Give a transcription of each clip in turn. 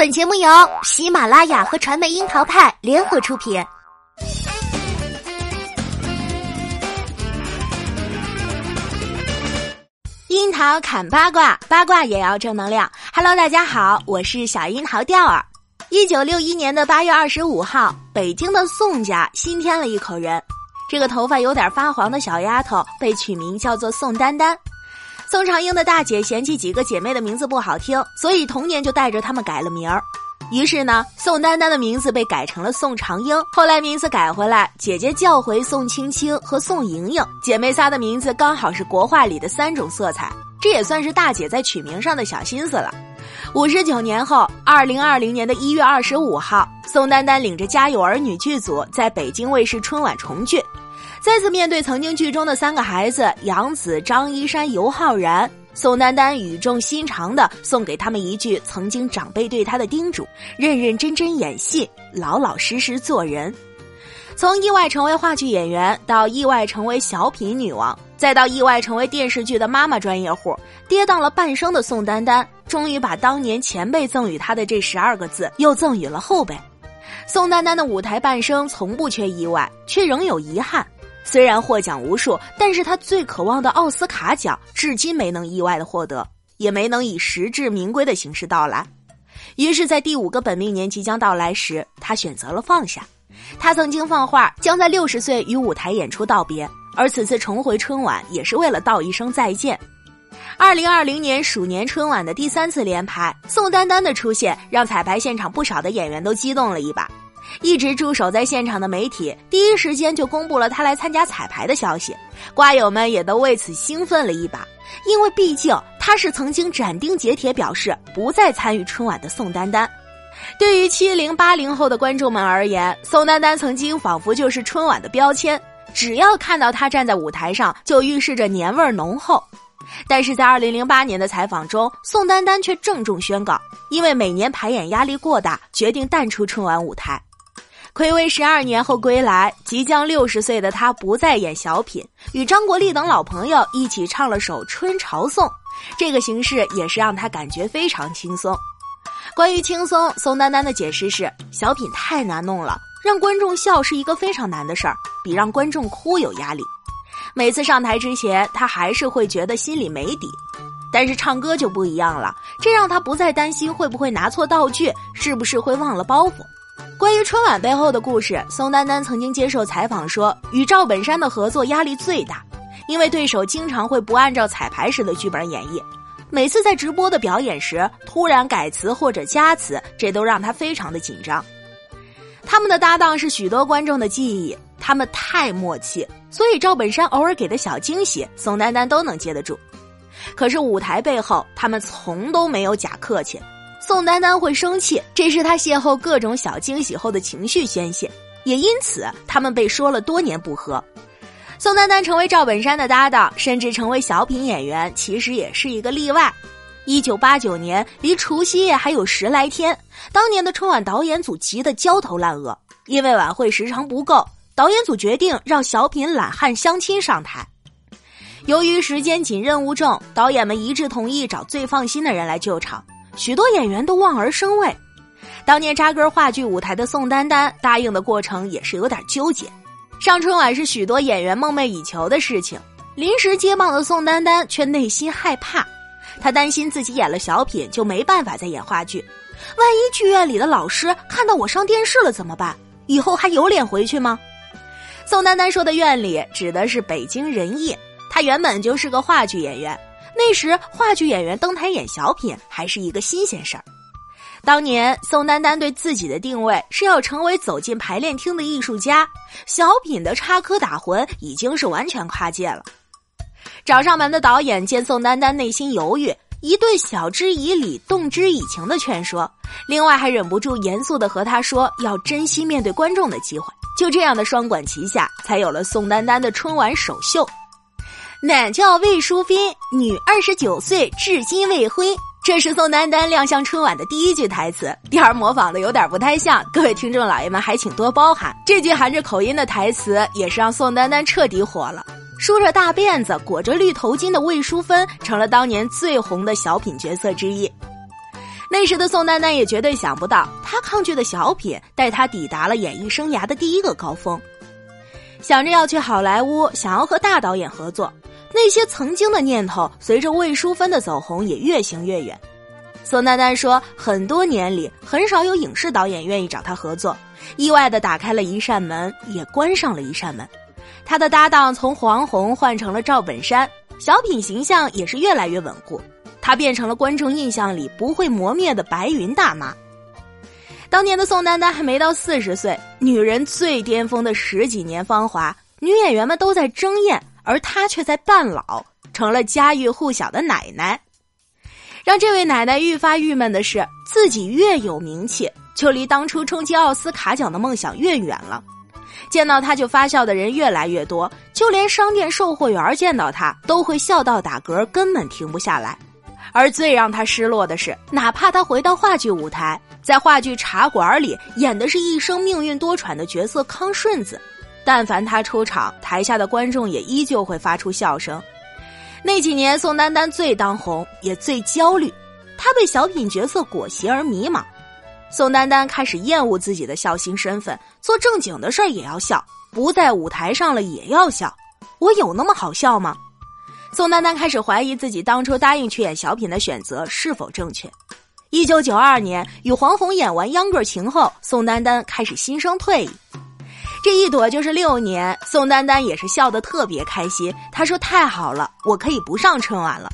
本节目由喜马拉雅和传媒樱桃派联合出品。樱桃砍八卦，八卦也要正能量。Hello，大家好，我是小樱桃调儿。一九六一年的八月二十五号，北京的宋家新添了一口人。这个头发有点发黄的小丫头被取名叫做宋丹丹。宋长英的大姐嫌弃几个姐妹的名字不好听，所以同年就带着她们改了名儿。于是呢，宋丹丹的名字被改成了宋长英。后来名字改回来，姐姐叫回宋青青和宋莹莹，姐妹仨的名字刚好是国画里的三种色彩，这也算是大姐在取名上的小心思了。五十九年后，二零二零年的一月二十五号，宋丹丹领着《家有儿女》剧组在北京卫视春晚重聚。再次面对曾经剧中的三个孩子杨紫、张一山、尤浩然，宋丹丹语重心长地送给他们一句曾经长辈对她的叮嘱：认认真真演戏，老老实实做人。从意外成为话剧演员，到意外成为小品女王，再到意外成为电视剧的妈妈专业户，跌宕了半生的宋丹丹，终于把当年前辈赠予她的这十二个字又赠予了后辈。宋丹丹的舞台半生从不缺意外，却仍有遗憾。虽然获奖无数，但是他最渴望的奥斯卡奖至今没能意外的获得，也没能以实至名归的形式到来。于是，在第五个本命年即将到来时，他选择了放下。他曾经放话将在六十岁与舞台演出道别，而此次重回春晚也是为了道一声再见。二零二零年鼠年春晚的第三次连排，宋丹丹的出现让彩排现场不少的演员都激动了一把。一直驻守在现场的媒体，第一时间就公布了他来参加彩排的消息，瓜友们也都为此兴奋了一把，因为毕竟他是曾经斩钉截铁表示不再参与春晚的宋丹丹。对于七零八零后的观众们而言，宋丹丹曾经仿佛就是春晚的标签，只要看到她站在舞台上，就预示着年味浓厚。但是在二零零八年的采访中，宋丹丹却郑重宣告，因为每年排演压力过大，决定淡出春晚舞台。暌违十二年后归来，即将六十岁的他不再演小品，与张国立等老朋友一起唱了首《春潮颂》，这个形式也是让他感觉非常轻松。关于轻松，宋丹丹的解释是：小品太难弄了，让观众笑是一个非常难的事儿，比让观众哭有压力。每次上台之前，他还是会觉得心里没底，但是唱歌就不一样了，这让他不再担心会不会拿错道具，是不是会忘了包袱。关于春晚背后的故事，宋丹丹曾经接受采访说，与赵本山的合作压力最大，因为对手经常会不按照彩排时的剧本演绎，每次在直播的表演时突然改词或者加词，这都让他非常的紧张。他们的搭档是许多观众的记忆，他们太默契，所以赵本山偶尔给的小惊喜，宋丹丹都能接得住。可是舞台背后，他们从都没有假客气。宋丹丹会生气，这是她邂逅各种小惊喜后的情绪宣泄，也因此他们被说了多年不和。宋丹丹成为赵本山的搭档，甚至成为小品演员，其实也是一个例外。一九八九年，离除夕夜还有十来天，当年的春晚导演组急得焦头烂额，因为晚会时长不够，导演组决定让小品懒汉相亲上台。由于时间紧、任务重，导演们一致同意找最放心的人来救场。许多演员都望而生畏，当年扎根话剧舞台的宋丹丹答应的过程也是有点纠结。上春晚是许多演员梦寐以求的事情，临时接棒的宋丹丹却内心害怕，她担心自己演了小品就没办法再演话剧，万一剧院里的老师看到我上电视了怎么办？以后还有脸回去吗？宋丹丹说的院里指的是北京人艺，她原本就是个话剧演员。那时，话剧演员登台演小品还是一个新鲜事儿。当年，宋丹丹对自己的定位是要成为走进排练厅的艺术家，小品的插科打诨已经是完全跨界了。找上门的导演见宋丹丹内心犹豫，一顿晓之以理、动之以情的劝说，另外还忍不住严肃的和他说要珍惜面对观众的机会。就这样的双管齐下，才有了宋丹丹的春晚首秀。男叫魏淑芬，女二十九岁，至今未婚。这是宋丹丹亮相春晚的第一句台词，第二模仿的有点不太像，各位听众老爷们还请多包涵。这句含着口音的台词也是让宋丹丹彻底火了。梳着大辫子、裹着绿头巾的魏淑芬成了当年最红的小品角色之一。那时的宋丹丹也绝对想不到，她抗拒的小品带她抵达了演艺生涯的第一个高峰。想着要去好莱坞，想要和大导演合作，那些曾经的念头随着魏淑芬的走红也越行越远。宋丹丹说，很多年里很少有影视导演愿意找她合作，意外的打开了一扇门，也关上了一扇门。她的搭档从黄宏换成了赵本山，小品形象也是越来越稳固，她变成了观众印象里不会磨灭的白云大妈。当年的宋丹丹还没到四十岁，女人最巅峰的十几年芳华，女演员们都在争艳，而她却在半老，成了家喻户晓的奶奶。让这位奶奶愈发郁闷的是，自己越有名气，就离当初冲击奥斯卡奖的梦想越远了。见到她就发笑的人越来越多，就连商店售货员见到她都会笑到打嗝，根本停不下来。而最让她失落的是，哪怕她回到话剧舞台。在话剧《茶馆》里演的是一生命运多舛的角色康顺子，但凡他出场，台下的观众也依旧会发出笑声。那几年，宋丹丹最当红，也最焦虑，她被小品角色裹挟而迷茫。宋丹丹开始厌恶自己的笑星身份，做正经的事也要笑，不在舞台上了也要笑。我有那么好笑吗？宋丹丹开始怀疑自己当初答应去演小品的选择是否正确。一九九二年，与黄宏演完《秧歌情》后，宋丹丹开始心生退意。这一躲就是六年，宋丹丹也是笑得特别开心。她说：“太好了，我可以不上春晚了。”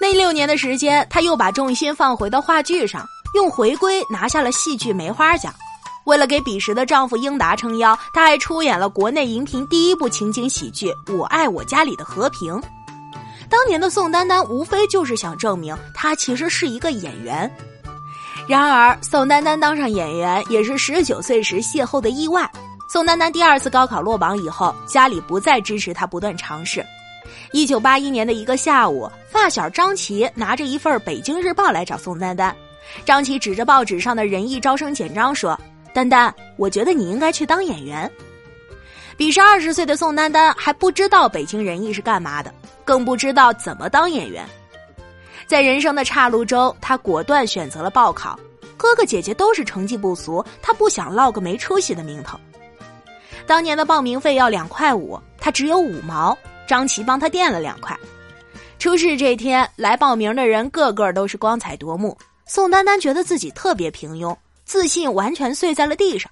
那六年的时间，她又把重心放回到话剧上，用《回归》拿下了戏剧梅花奖。为了给彼时的丈夫英达撑腰，她还出演了国内荧屏第一部情景喜剧《我爱我家里的和平》。当年的宋丹丹无非就是想证明她其实是一个演员，然而宋丹丹当上演员也是十九岁时邂逅的意外。宋丹丹第二次高考落榜以后，家里不再支持她不断尝试。一九八一年的一个下午，发小张琪拿着一份《北京日报》来找宋丹丹，张琪指着报纸上的仁义招生简章说：“丹丹，我觉得你应该去当演员。”彼时二十岁的宋丹丹还不知道北京人艺是干嘛的。更不知道怎么当演员，在人生的岔路中，他果断选择了报考。哥哥姐姐都是成绩不俗，他不想落个没出息的名头。当年的报名费要两块五，他只有五毛，张琪帮他垫了两块。出事这天来报名的人个个都是光彩夺目，宋丹丹觉得自己特别平庸，自信完全碎在了地上。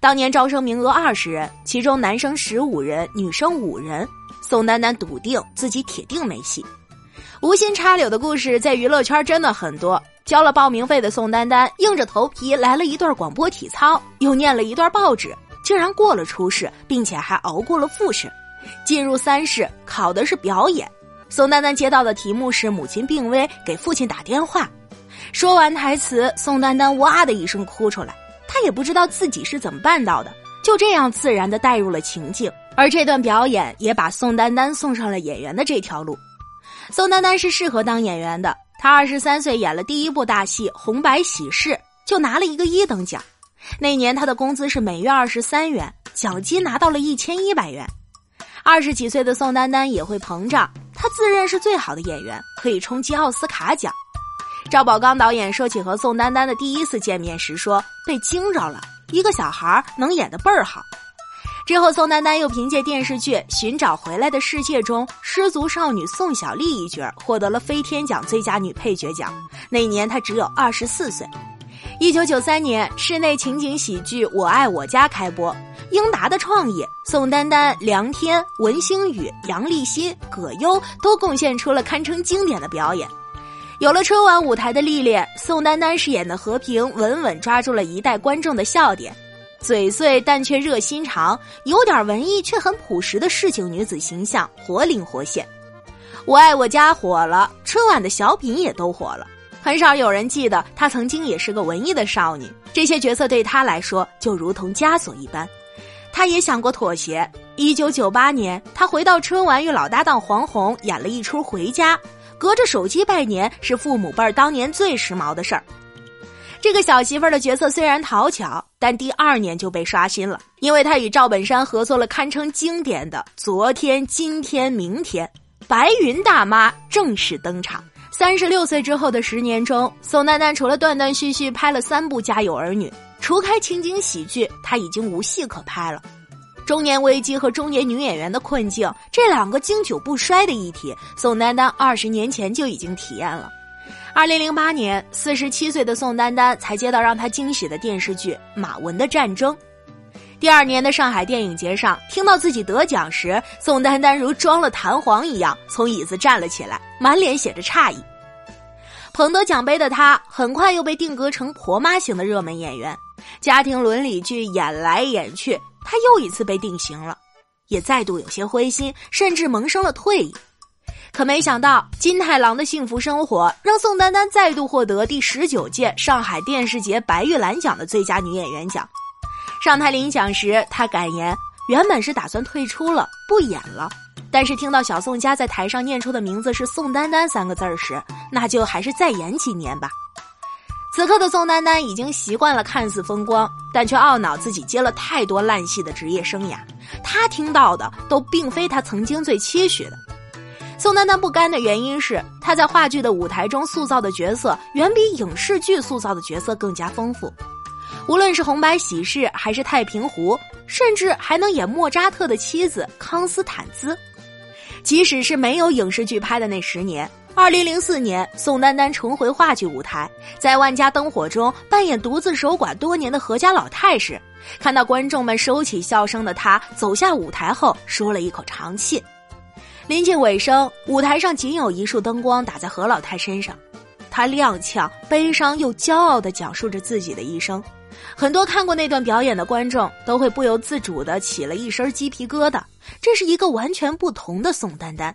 当年招生名额二十人，其中男生十五人，女生五人。宋丹丹笃定自己铁定没戏，无心插柳的故事在娱乐圈真的很多。交了报名费的宋丹丹硬着头皮来了一段广播体操，又念了一段报纸，竟然过了初试，并且还熬过了复试。进入三试，考的是表演。宋丹丹接到的题目是母亲病危，给父亲打电话。说完台词，宋丹丹哇的一声哭出来。她也不知道自己是怎么办到的，就这样自然的带入了情境。而这段表演也把宋丹丹送上了演员的这条路。宋丹丹是适合当演员的。她二十三岁演了第一部大戏《红白喜事》，就拿了一个一等奖。那年他的工资是每月二十三元，奖金拿到了一千一百元。二十几岁的宋丹丹也会膨胀，她自认是最好的演员，可以冲击奥斯卡奖。赵宝刚导演说起和宋丹丹的第一次见面时说：“被惊着了，一个小孩能演得倍儿好。”之后，宋丹丹又凭借电视剧《寻找回来的世界》中失足少女宋小丽一角，获得了飞天奖最佳女配角奖。那年她只有二十四岁。一九九三年，室内情景喜剧《我爱我家》开播，英达的创意，宋丹丹、梁天、文星宇、杨立新、葛优都贡献出了堪称经典的表演。有了春晚舞台的历练，宋丹丹饰演的和平稳稳抓住了一代观众的笑点。嘴碎但却热心肠，有点文艺却很朴实的市井女子形象，活灵活现。我爱我家火了，春晚的小品也都火了。很少有人记得她曾经也是个文艺的少女。这些角色对她来说就如同枷锁一般。她也想过妥协。一九九八年，她回到春晚与老搭档黄宏演了一出《回家》，隔着手机拜年是父母辈儿当年最时髦的事儿。这个小媳妇儿的角色虽然讨巧，但第二年就被刷新了，因为她与赵本山合作了堪称经典的《昨天、今天、明天》，白云大妈正式登场，三十六岁之后的十年中，宋丹丹除了断断续续拍了三部《家有儿女》，除开情景喜剧，她已经无戏可拍了。中年危机和中年女演员的困境，这两个经久不衰的议题，宋丹丹二十年前就已经体验了。二零零八年，四十七岁的宋丹丹才接到让她惊喜的电视剧《马文的战争》。第二年的上海电影节上，听到自己得奖时，宋丹丹如装了弹簧一样从椅子站了起来，满脸写着诧异。捧得奖杯的她，很快又被定格成婆妈型的热门演员，家庭伦理剧演来演去，她又一次被定型了，也再度有些灰心，甚至萌生了退意。可没想到，金太郎的幸福生活让宋丹丹再度获得第十九届上海电视节白玉兰奖的最佳女演员奖。上台领奖时，他感言：“原本是打算退出了，不演了，但是听到小宋佳在台上念出的名字是宋丹丹三个字时，那就还是再演几年吧。”此刻的宋丹丹已经习惯了看似风光，但却懊恼自己接了太多烂戏的职业生涯。他听到的都并非他曾经最期许的。宋丹丹不甘的原因是，她在话剧的舞台中塑造的角色远比影视剧塑造的角色更加丰富。无论是红白喜事，还是太平湖，甚至还能演莫扎特的妻子康斯坦兹。即使是没有影视剧拍的那十年，二零零四年，宋丹丹重回话剧舞台，在《万家灯火》中扮演独自守寡多年的何家老太时，看到观众们收起笑声的她走下舞台后，舒了一口长气。临近尾声，舞台上仅有一束灯光打在何老太身上，她踉跄、悲伤又骄傲地讲述着自己的一生。很多看过那段表演的观众都会不由自主的起了一身鸡皮疙瘩。这是一个完全不同的宋丹丹。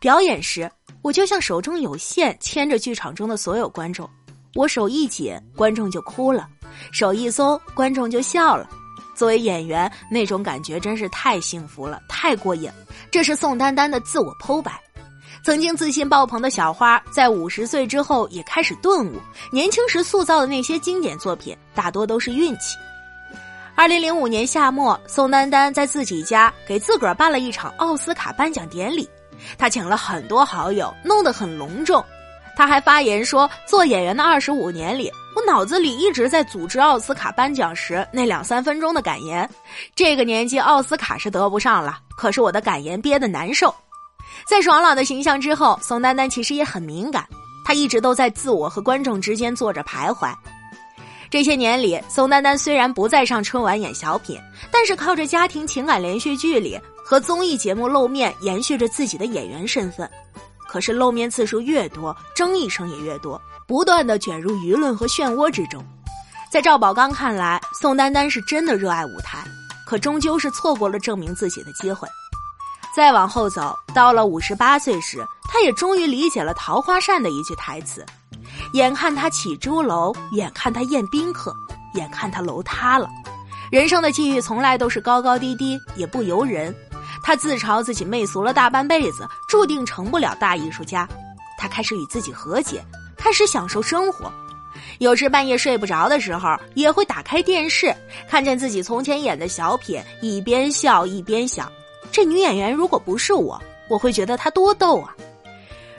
表演时，我就像手中有线牵着剧场中的所有观众，我手一紧，观众就哭了；手一松，观众就笑了。作为演员，那种感觉真是太幸福了，太过瘾。这是宋丹丹的自我剖白。曾经自信爆棚的小花，在五十岁之后也开始顿悟：年轻时塑造的那些经典作品，大多都是运气。二零零五年夏末，宋丹丹在自己家给自个儿办了一场奥斯卡颁奖典礼，她请了很多好友，弄得很隆重。她还发言说：“做演员的二十五年里，我脑子里一直在组织奥斯卡颁奖时那两三分钟的感言。这个年纪，奥斯卡是得不上了，可是我的感言憋得难受。”在爽朗的形象之后，宋丹丹其实也很敏感，她一直都在自我和观众之间做着徘徊。这些年里，宋丹丹虽然不再上春晚演小品，但是靠着家庭情感连续剧里和综艺节目露面，延续着自己的演员身份。可是露面次数越多，争议声也越多，不断的卷入舆论和漩涡之中。在赵宝刚看来，宋丹丹是真的热爱舞台，可终究是错过了证明自己的机会。再往后走，到了五十八岁时，他也终于理解了《桃花扇》的一句台词：“眼看他起朱楼，眼看他宴宾客，眼看他楼塌了。人生的际遇从来都是高高低低，也不由人。他自嘲自己媚俗了大半辈子，注定成不了大艺术家。他开始与自己和解，开始享受生活。有时半夜睡不着的时候，也会打开电视，看见自己从前演的小品，一边笑一边想。”这女演员如果不是我，我会觉得她多逗啊！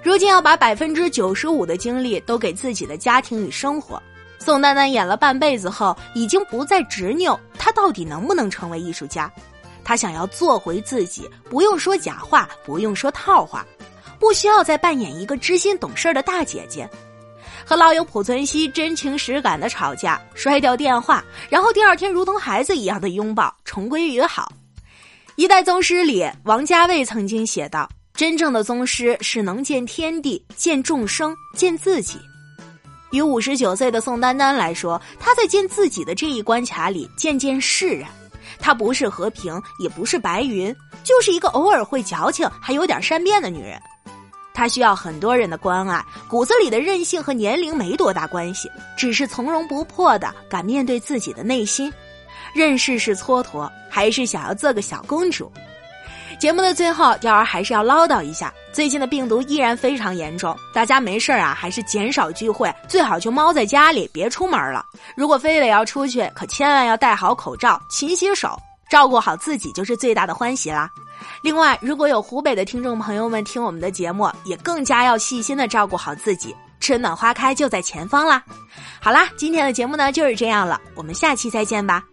如今要把百分之九十五的精力都给自己的家庭与生活，宋丹丹演了半辈子后，已经不再执拗，她到底能不能成为艺术家？她想要做回自己，不用说假话，不用说套话，不需要再扮演一个知心懂事的大姐姐，和老友濮存昕真情实感的吵架，摔掉电话，然后第二天如同孩子一样的拥抱，重归于好。一代宗师里，王家卫曾经写道：“真正的宗师是能见天地、见众生、见自己。”与五十九岁的宋丹丹来说，她在见自己的这一关卡里渐渐释然。她不是和平，也不是白云，就是一个偶尔会矫情、还有点善变的女人。她需要很多人的关爱，骨子里的任性和年龄没多大关系，只是从容不迫的敢面对自己的内心。任世事蹉跎，还是想要做个小公主。节目的最后，钓儿还是要唠叨一下：最近的病毒依然非常严重，大家没事啊，还是减少聚会，最好就猫在家里，别出门了。如果非得要出去，可千万要戴好口罩，勤洗手。照顾好自己就是最大的欢喜啦。另外，如果有湖北的听众朋友们听我们的节目，也更加要细心的照顾好自己。春暖花开就在前方啦！好啦，今天的节目呢就是这样了，我们下期再见吧。